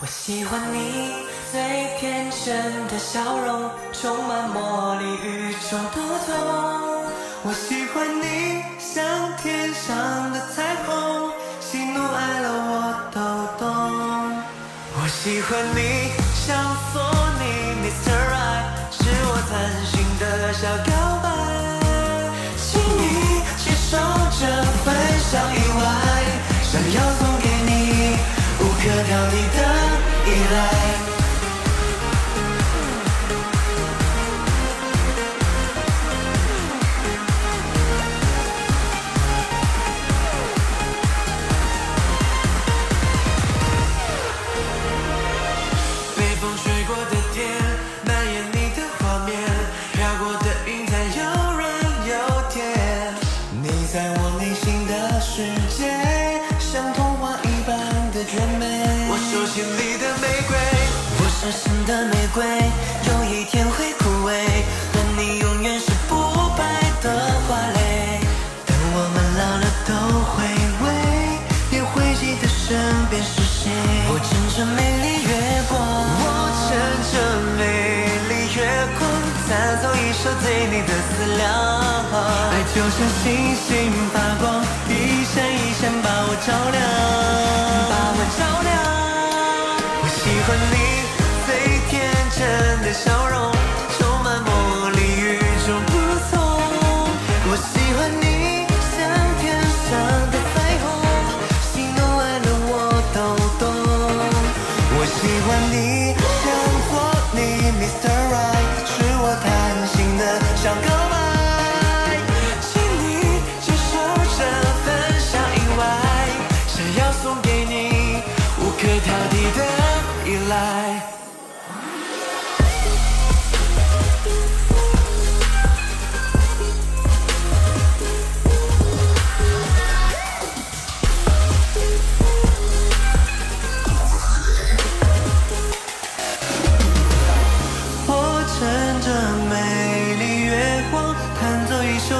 我喜欢你最天真的笑容，充满魔力，与众不同。我喜欢你像天上的彩虹，喜怒哀乐我都懂。我喜欢你像索尼 Mr. Right，是我贪心的小告白，请你接受这份小意外，想要送给你无可挑剔的 light 的玫瑰，有一天会枯萎，但你永远是不败的花蕾。等我们老了都回味，也会记得身边是谁。我乘着美丽月光，我乘着美丽月光，弹奏一首对你的思量。爱就像星星发光，一闪一闪把我照亮，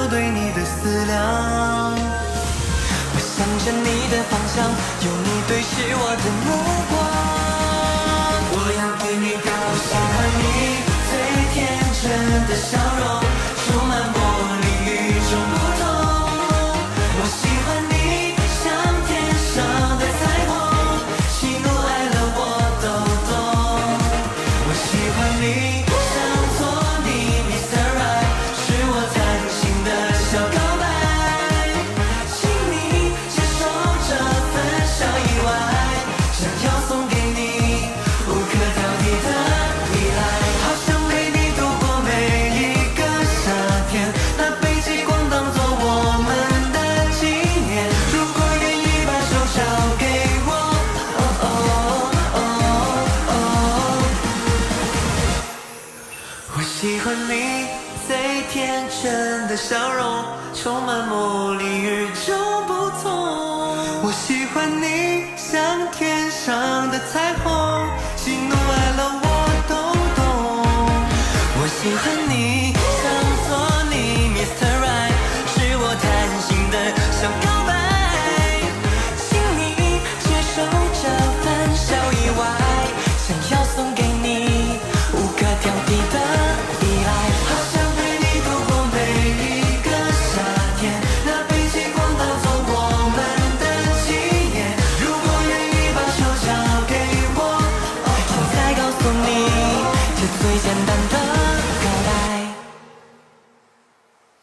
对你的思量。我向着你的方向，有你对视我的目光。我要对你高兴，喜欢你最天真的笑容，天真的笑容，充满魔力，与众不同。我喜欢你像天上的彩虹，